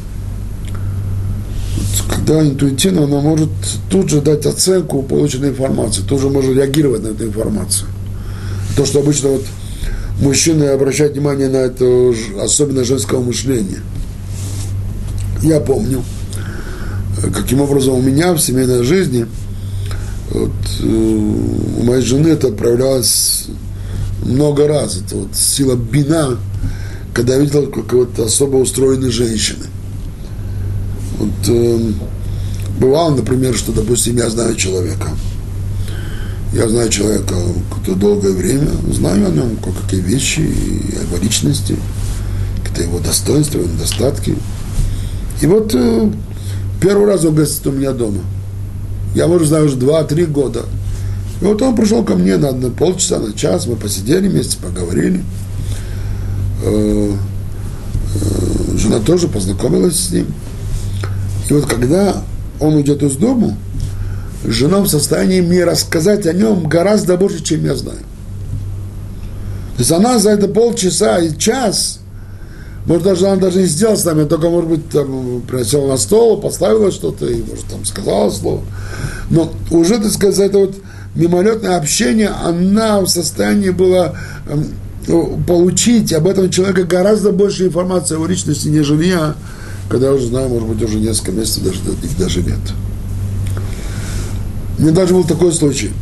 Когда интуитивно она может тут же дать оценку полученной информации, тут же может реагировать на эту информацию – то, что обычно вот мужчины обращают внимание на это, особенно женского мышления. Я помню, каким образом у меня в семейной жизни, вот, э, у моей жены это проявлялось много раз. Это вот сила бина, когда я видел какой-то особо устроенной женщины. Вот, э, бывало, например, что, допустим, я знаю человека – я знаю человека какое-то долгое время, знаю о нем кое-какие вещи, о его личности, какие-то его достоинства, его недостатки. И вот э, первый раз он гостит у меня дома. Я, может, знаю уже два-три года. И вот он пришел ко мне на, на полчаса, на час, мы посидели вместе, поговорили. Э, э, жена тоже познакомилась с ним. И вот когда он уйдет из дома, жена в состоянии мне рассказать о нем гораздо больше, чем я знаю. То есть она за это полчаса и час, может, даже она даже не сделала с нами, только, может быть, там, приносила на стол, поставила что-то, и, может, там, сказала слово. Но уже, так сказать, за это вот мимолетное общение, она в состоянии была эм, получить об этом человека гораздо больше информации о личности, нежели я, когда я уже знаю, может быть, уже несколько месяцев даже, их даже нет. Мне даже был такой случай.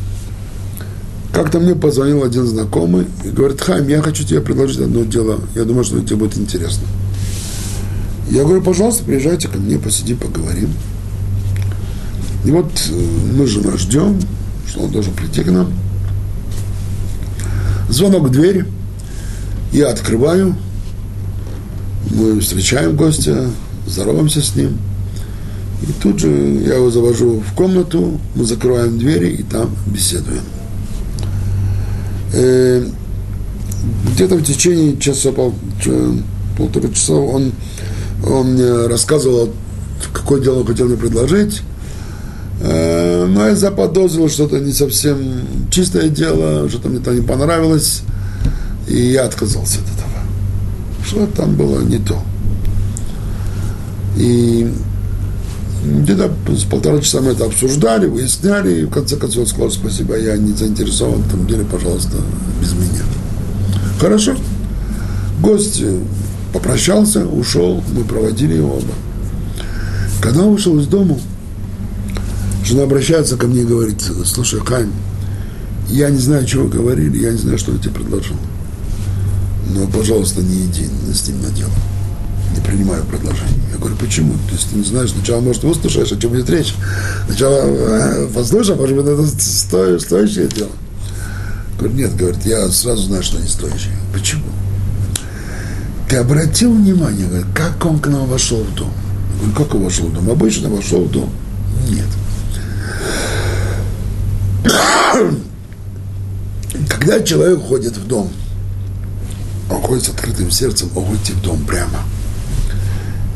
Как-то мне позвонил один знакомый и говорит, Хайм, я хочу тебе предложить одно дело. Я думаю, что тебе будет интересно. Я говорю, пожалуйста, приезжайте ко мне, посидим, поговорим. И вот э, мы же нас ждем, что он должен прийти к нам. Звонок в дверь. Я открываю. Мы встречаем гостя, здороваемся с ним. И тут же я его завожу в комнату, мы закрываем двери и там беседуем. Э, где-то в течение часа, пол, полтора часа он, он мне рассказывал, какое дело он хотел мне предложить. Э, но я заподозрил, что это не совсем чистое дело, что-то мне там не понравилось, и я отказался от этого. Что там было не то. И где-то с полтора часа мы это обсуждали, выясняли, и в конце концов сказал, спасибо, я не заинтересован этом деле, пожалуйста, без меня. Хорошо. Гость попрощался, ушел, мы проводили его оба. Когда он вышел из дома, жена обращается ко мне и говорит, слушай, Хайм, я не знаю, чего вы говорили, я не знаю, что я тебе предложил. Но, пожалуйста, не иди с ним на дело не принимаю предложение. Я говорю, почему? То есть ты не знаешь, сначала, может, выслушаешь, о чем будет речь. Сначала э, послушай, может быть, это сто, стоящее дело. Говорю, нет, говорит, я сразу знаю, что не стоящее. Почему? Ты обратил внимание, говорит, как он к нам вошел в дом? Я говорю, как он вошел в дом? Обычно вошел в дом. Нет. [COUGHS] Когда человек ходит в дом, он ходит с открытым сердцем, он выйти в дом прямо –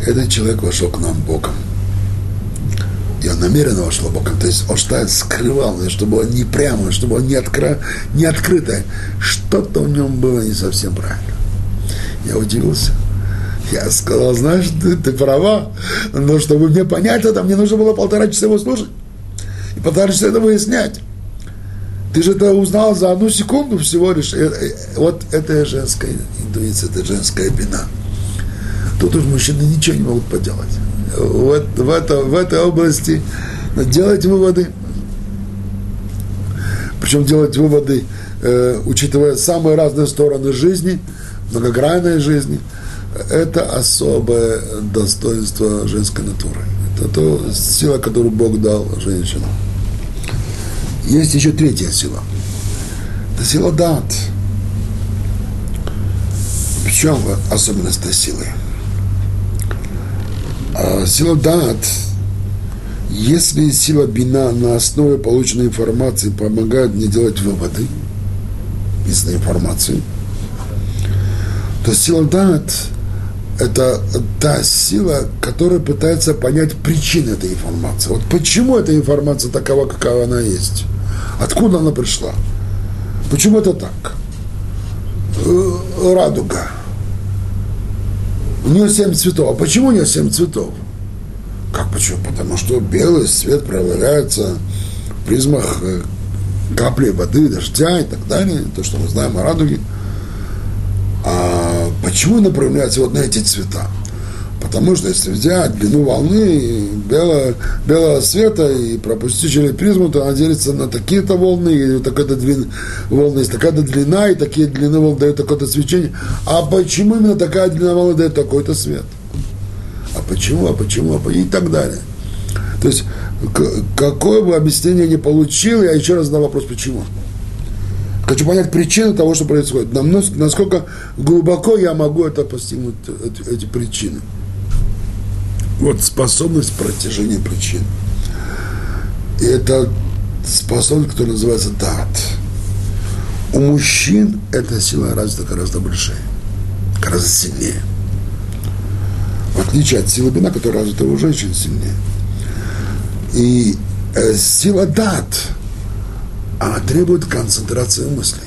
этот человек вошел к нам боком. И он намеренно вошел боком. То есть он что-то скрывал, чтобы он не прямо, чтобы он не, откро... не открыто. Что-то в нем было не совсем правильно. Я удивился. Я сказал, знаешь, ты, ты права, но чтобы мне понять это, мне нужно было полтора часа его слушать. И полтора часа это выяснять. Ты же это узнал за одну секунду всего лишь. Э, э, вот это женская интуиция, это женская бина. Тут уж мужчины ничего не могут поделать. Вот в, это, в этой области делать выводы. Причем делать выводы, э, учитывая самые разные стороны жизни, многогранной жизни, это особое достоинство женской натуры. Это то сила, которую Бог дал женщинам. Есть еще третья сила. Это сила дат. В чем особенность этой силы? А сила дат, если сила бина на основе полученной информации помогает мне делать выводы из информации, то сила дат – это та сила, которая пытается понять причины этой информации. Вот почему эта информация такова, какая она есть? Откуда она пришла? Почему это так? Э, радуга – у нее семь цветов. А почему у нее семь цветов? Как почему? Потому что белый цвет проявляется в призмах э, капли воды, дождя и так далее. То, что мы знаем о радуге. А почему она проявляется вот на эти цвета? Потому что если взять длину волны белого, белого света и пропустить через призму, то она делится на такие-то волны, и такая-то длина, волны есть такая-то длина, и такие длины волн дают такое-то свечение. А почему именно такая длина волны дает такой-то свет? А почему, а почему, а почему, и так далее. То есть, какое бы объяснение ни получил, я еще раз задам вопрос, почему. Хочу понять причину того, что происходит. Насколько глубоко я могу это постигнуть, эти, причины. Вот способность протяжения причин. И это способность, которая называется дат. У мужчин эта сила развита гораздо больше, гораздо сильнее. В отличие от силы бина, которая развита у женщин сильнее. И э, сила дат, она требует концентрации мыслей.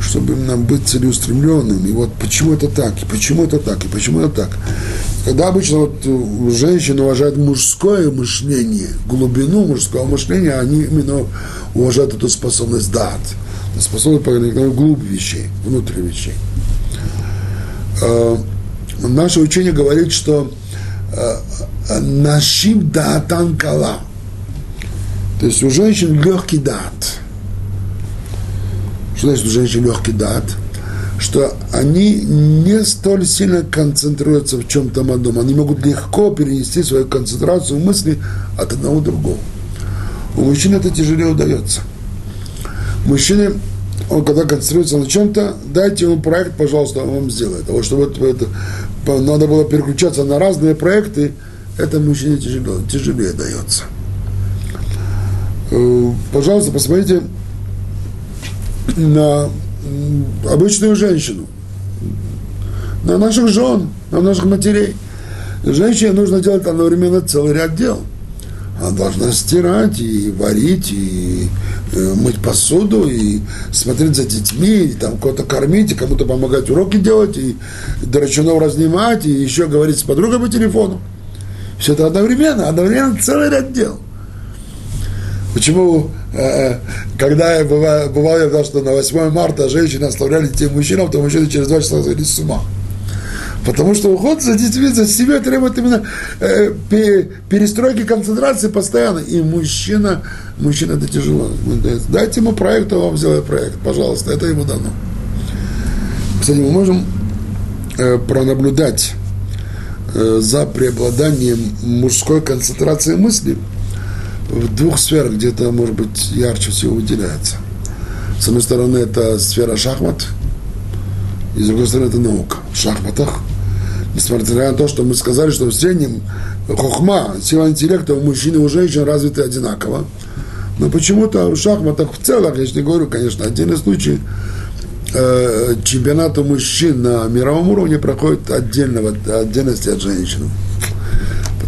Что чтобы именно быть целеустремленным. И вот почему это так, и почему это так, и почему это так. Когда обычно вот э, женщины уважают мужское мышление, глубину мужского мышления, они именно уважают эту способность дать, способность проникнуть вглубь вещей, внутрь вещей. Э, наше учение говорит, что э, нашим датан кала, то есть у женщин легкий дат. Что значит у женщин легкий дат? Что они не столь сильно концентрируются в чем-то одном. Они могут легко перенести свою концентрацию мысли от одного к другому. У мужчин это тяжелее удается. Мужчины, он когда концентрируется на чем-то, дайте ему проект, пожалуйста, он вам сделает. А вот чтобы это, надо было переключаться на разные проекты, это мужчине тяжело, тяжелее дается. Э, пожалуйста, посмотрите на обычную женщину, на наших жен, на наших матерей. Женщине нужно делать одновременно целый ряд дел. Она должна стирать и варить, и э, мыть посуду, и смотреть за детьми, и там кого-то кормить, и кому-то помогать уроки делать, и дурачунов разнимать, и еще говорить с подругой по телефону. Все это одновременно, одновременно целый ряд дел. Почему, когда я бывал, бывал я, что на 8 марта женщины оставляли детей мужчинам, то мужчины через два часа сходили с ума. Потому что уход за детьми, за семьей требует именно э, перестройки концентрации постоянно. И мужчина, мужчина это тяжело. Дайте ему проект, он вам сделает проект, пожалуйста, это ему дано. Кстати, мы можем э, пронаблюдать э, за преобладанием мужской концентрации мысли – в двух сферах где-то, может быть, ярче всего выделяется. С одной стороны, это сфера шахмат, и с другой стороны, это наука. В шахматах, несмотря на то, что мы сказали, что в среднем хохма, сила интеллекта у мужчин и у женщин развиты одинаково, но почему-то в шахматах в целом, я не говорю, конечно, отдельный случай, э, чемпионат у мужчин на мировом уровне проходит отдельно, в отдельности от женщин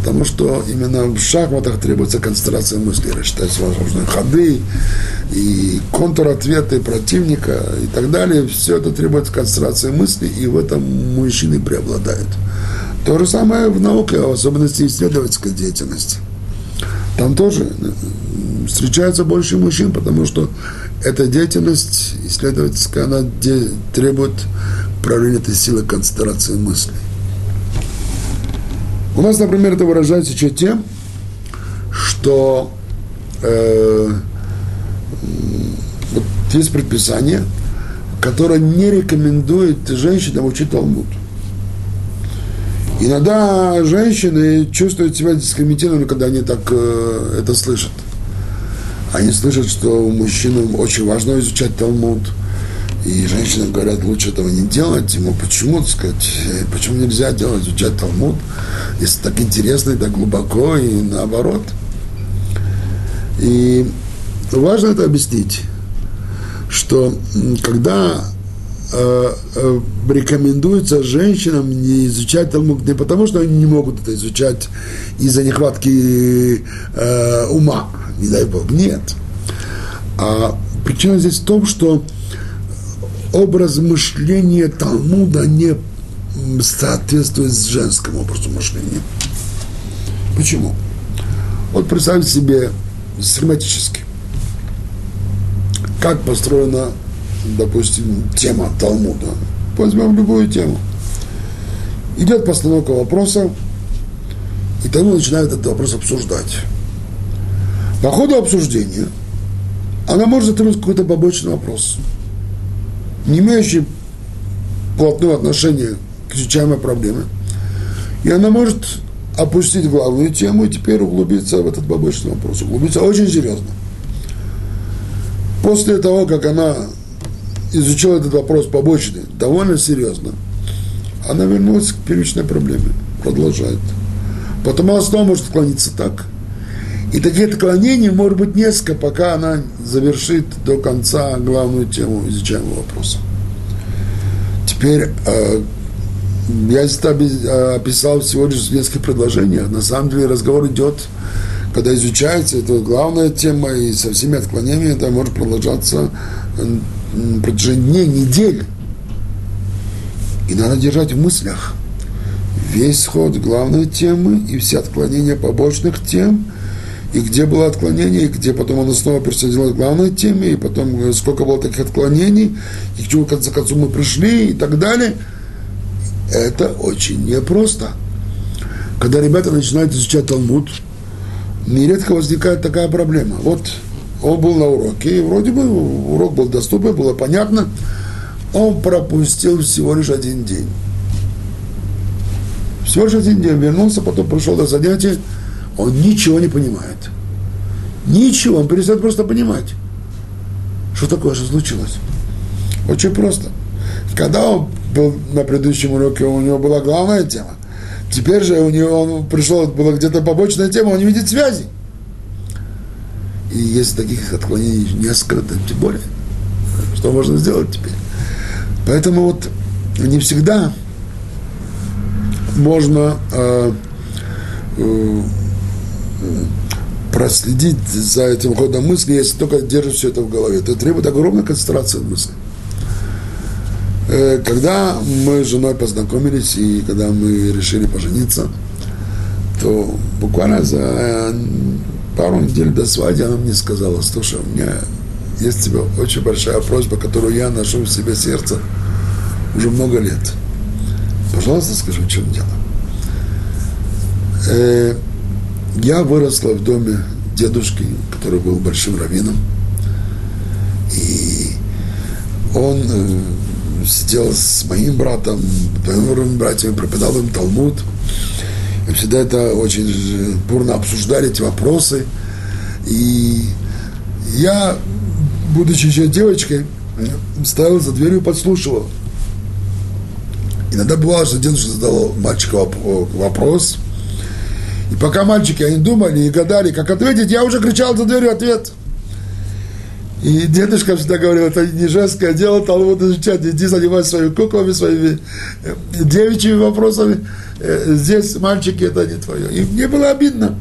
потому что именно в шахматах требуется концентрация мысли, рассчитать возможные ходы и контр-ответы противника и так далее. Все это требует концентрации мысли, и в этом мужчины преобладают. То же самое в науке, в особенности исследовательской деятельности. Там тоже э, встречается больше мужчин, потому что эта деятельность исследовательская, она требует проявления этой силы концентрации мысли. У нас, например, это выражается еще тем, что э, вот есть предписание, которое не рекомендует женщинам учить Талмуд. Иногда женщины чувствуют себя дискриминированными, когда они так э, это слышат. Они слышат, что мужчинам очень важно изучать Талмуд – и женщины говорят, лучше этого не делать. Ему почему, так сказать, почему нельзя делать, изучать Талмуд, если так интересно и так глубоко, и наоборот. И важно это объяснить, что когда э, э, рекомендуется женщинам не изучать Талмуд не потому, что они не могут это изучать из-за нехватки э, ума, не дай Бог, нет. А причина здесь в том, что образ мышления Талмуда не соответствует с женским образом мышления. Почему? Вот представьте себе схематически, как построена, допустим, тема Талмуда. Возьмем любую тему. Идет постановка вопроса, и Талмуд начинает этот вопрос обсуждать. По ходу обсуждения она может затронуть какой-то побочный вопрос – не имеющий плотного отношения к изучаемой проблеме. И она может опустить главную тему и теперь углубиться в этот побочный вопрос. Углубиться очень серьезно. После того, как она изучила этот вопрос побочный, довольно серьезно, она вернулась к первичной проблеме, продолжает. Потом она снова может отклониться так. И таких отклонений может быть несколько, пока она завершит до конца главную тему изучаемого вопроса. Теперь э, я здесь э, описал всего лишь в нескольких предложениях. На самом деле разговор идет, когда изучается, это главная тема, и со всеми отклонениями это может продолжаться на протяжении дней, недель. И надо держать в мыслях весь сход главной темы и все отклонения побочных тем, и где было отклонение, и где потом оно снова присоединилось к главной теме, и потом э, сколько было таких отклонений, и к чему в конце концов мы пришли, и так далее. Это очень непросто. Когда ребята начинают изучать Талмуд, нередко возникает такая проблема. Вот он был на уроке, и вроде бы урок был доступен, было понятно. Он пропустил всего лишь один день. Всего лишь один день вернулся, потом пришел до занятия, он ничего не понимает. Ничего, он перестает просто понимать. Что такое, что случилось? Очень просто. Когда он был на предыдущем уроке, у него была главная тема. Теперь же у него он пришел, была где-то побочная тема, он не видит связи. И если таких отклонений несколько, тем более, что можно сделать теперь? Поэтому вот не всегда можно э, э, проследить за этим ходом мысли, если только держишь все это в голове. Это требует огромной концентрации мысли. Э, когда мы с женой познакомились и когда мы решили пожениться, то буквально за пару недель до свадьбы она мне сказала, слушай, у меня есть тебе очень большая просьба, которую я ношу в себе сердце уже много лет. Пожалуйста, скажи, в чем дело. Я выросла в доме дедушки, который был большим раввином. И он э, сидел с моим братом, двоюродными братьями, преподал им Талмуд. И всегда это очень бурно обсуждали эти вопросы. И я, будучи еще девочкой, стоял за дверью и подслушивал. Иногда бывало, что дедушка задал мальчику вопрос, и пока мальчики, они думали и гадали, как ответить, я уже кричал за дверью ответ. И дедушка всегда говорил, это не женское дело, Талмуд изучать, иди занимайся своими куклами, своими э, девичьими вопросами. Э, здесь мальчики, это не твое. И мне было обидно.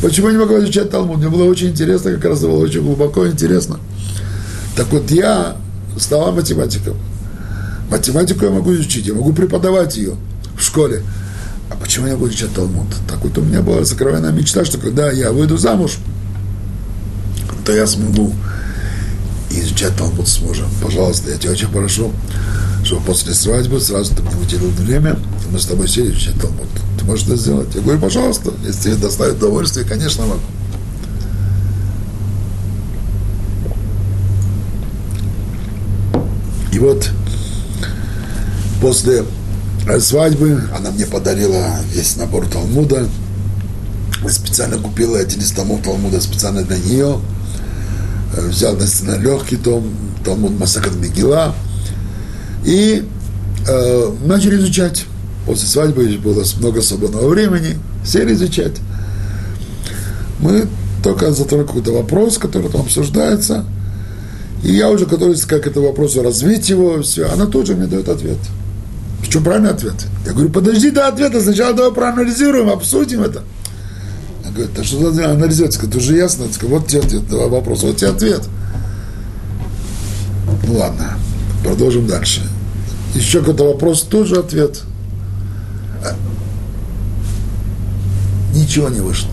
Почему я не могу изучать Талмуд? Мне было очень интересно, как раз было очень глубоко интересно. Так вот, я стала математиком. Математику я могу изучить, я могу преподавать ее в школе. А почему я буду изучать Талмуд? Так вот у меня была сокровенная мечта, что когда я выйду замуж, то я смогу изучать Талмуд с мужем. Пожалуйста, я тебя очень прошу, чтобы после свадьбы сразу ты мне уделил время, и мы с тобой сели изучать Талмуд. Ты можешь это сделать? Я говорю, пожалуйста, если тебе доставит удовольствие, конечно, могу. И вот после свадьбы она мне подарила весь набор Талмуда. Специально купила один из томов Талмуда специально для нее – взял на легкий том, Талмуд Масакат Мегила, и э, начали изучать. После свадьбы было много свободного времени, сели изучать. Мы только затронули какой-то вопрос, который там обсуждается, и я уже готовлюсь как это вопросу развить его, все, она тут же мне дает ответ. Чем правильный ответ? Я говорю, подожди до ответа, сначала давай проанализируем, обсудим это говорит, а что надо анализировать? Это уже ясно. Вот тебе ответ на вопрос, вот тебе ответ. Ну ладно, продолжим дальше. Еще какой-то вопрос, тоже ответ. А, ничего не вышло.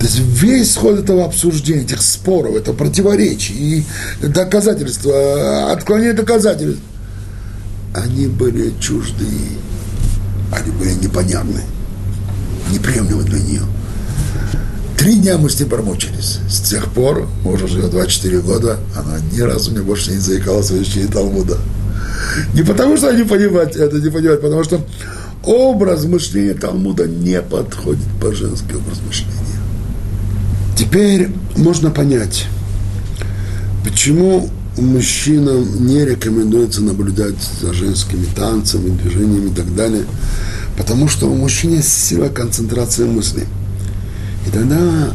То есть весь ход этого обсуждения, этих споров, это противоречий и доказательства, отклонение доказательств, они были чужды, они были непонятны, неприемлемы для нее. Три дня мы с ним промучились. С тех пор, мы уже живем 24 года, она ни разу мне больше не заикалась в изучении Талмуда. Не потому, что она не понимает, это не понимает, потому что образ мышления Талмуда не подходит по женский образ мышления. Теперь можно понять, почему мужчинам не рекомендуется наблюдать за женскими танцами, движениями и так далее, потому что у мужчин есть сила концентрации мыслей – и тогда,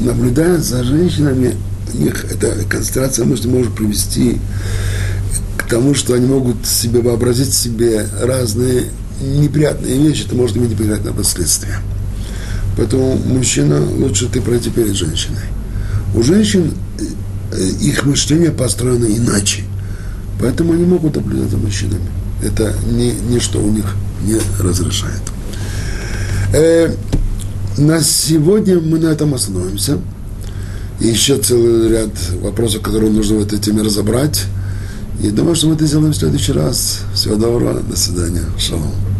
наблюдая за женщинами, у них эта концентрация мысли может привести к тому, что они могут себе вообразить себе разные неприятные вещи, это может иметь неприятные последствия. Поэтому мужчина лучше ты пройти перед женщиной. У женщин их мышление построено иначе. Поэтому они могут наблюдать за мужчинами. Это ни, ничто у них не разрешает. Э, на сегодня мы на этом остановимся. И еще целый ряд вопросов, которые нужно в этой теме разобрать. И думаю, что мы это сделаем в следующий раз. Всего доброго, до свидания. Шалом.